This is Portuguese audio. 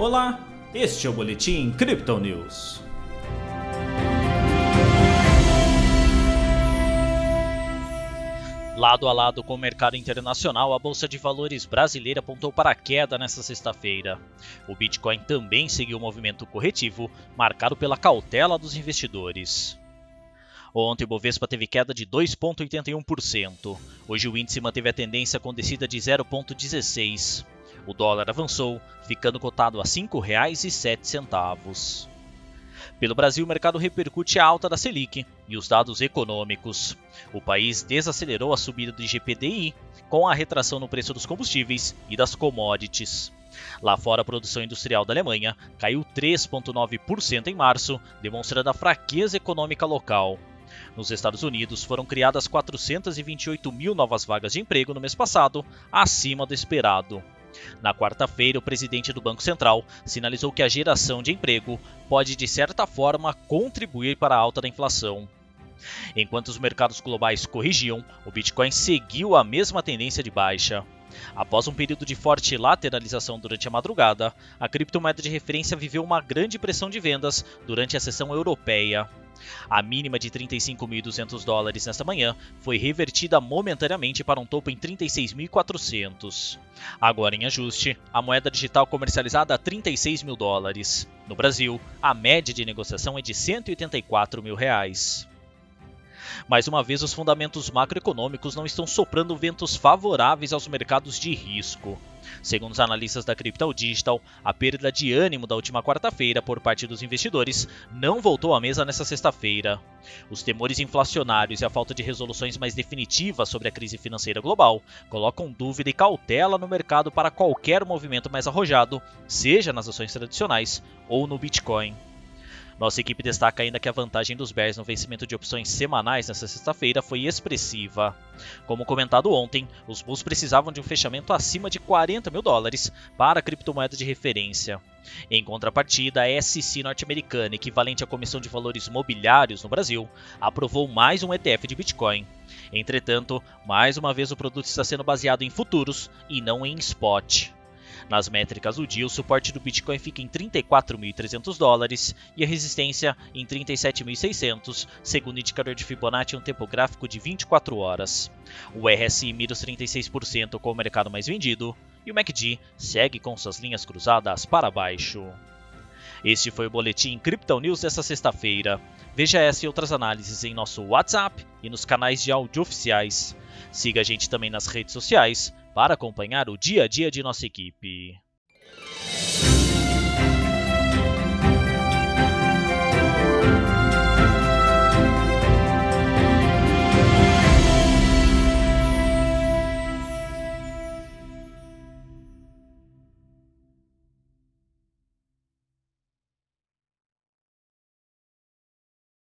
Olá, este é o Boletim Crypto News. Lado a lado com o mercado internacional, a Bolsa de Valores brasileira apontou para a queda nesta sexta-feira. O Bitcoin também seguiu o movimento corretivo, marcado pela cautela dos investidores. Ontem o Bovespa teve queda de 2,81%. Hoje o índice manteve a tendência com descida de 0,16%. O dólar avançou, ficando cotado a R$ 5,07. Pelo Brasil, o mercado repercute a alta da Selic e os dados econômicos. O país desacelerou a subida do IGPDI com a retração no preço dos combustíveis e das commodities. Lá fora, a produção industrial da Alemanha caiu 3,9% em março, demonstrando a fraqueza econômica local. Nos Estados Unidos, foram criadas 428 mil novas vagas de emprego no mês passado, acima do esperado. Na quarta-feira, o presidente do Banco Central sinalizou que a geração de emprego pode, de certa forma, contribuir para a alta da inflação. Enquanto os mercados globais corrigiam, o Bitcoin seguiu a mesma tendência de baixa. Após um período de forte lateralização durante a madrugada, a criptomoeda de referência viveu uma grande pressão de vendas durante a sessão europeia. A mínima de 35.200 dólares nesta manhã foi revertida momentaneamente para um topo em 36.400. Agora em ajuste, a moeda digital comercializada a 36 mil dólares. No Brasil, a média de negociação é de 184 mil reais. Mais uma vez, os fundamentos macroeconômicos não estão soprando ventos favoráveis aos mercados de risco. Segundo os analistas da Crypto Digital, a perda de ânimo da última quarta-feira por parte dos investidores não voltou à mesa nesta sexta-feira. Os temores inflacionários e a falta de resoluções mais definitivas sobre a crise financeira global colocam dúvida e cautela no mercado para qualquer movimento mais arrojado, seja nas ações tradicionais ou no Bitcoin. Nossa equipe destaca ainda que a vantagem dos Bears no vencimento de opções semanais nesta sexta-feira foi expressiva. Como comentado ontem, os Bulls precisavam de um fechamento acima de 40 mil dólares para a criptomoeda de referência. Em contrapartida, a SEC norte-americana, equivalente à Comissão de Valores Mobiliários no Brasil, aprovou mais um ETF de Bitcoin. Entretanto, mais uma vez o produto está sendo baseado em futuros e não em spot. Nas métricas do dia, o suporte do Bitcoin fica em 34.300 dólares e a resistência em 37.600, segundo o indicador de Fibonacci em um tempo gráfico de 24 horas. O RSI mira os 36% com o mercado mais vendido e o MACD segue com suas linhas cruzadas para baixo. Este foi o Boletim Crypto News desta sexta-feira. Veja essa e outras análises em nosso WhatsApp e nos canais de áudio oficiais. Siga a gente também nas redes sociais para acompanhar o dia a dia de nossa equipe.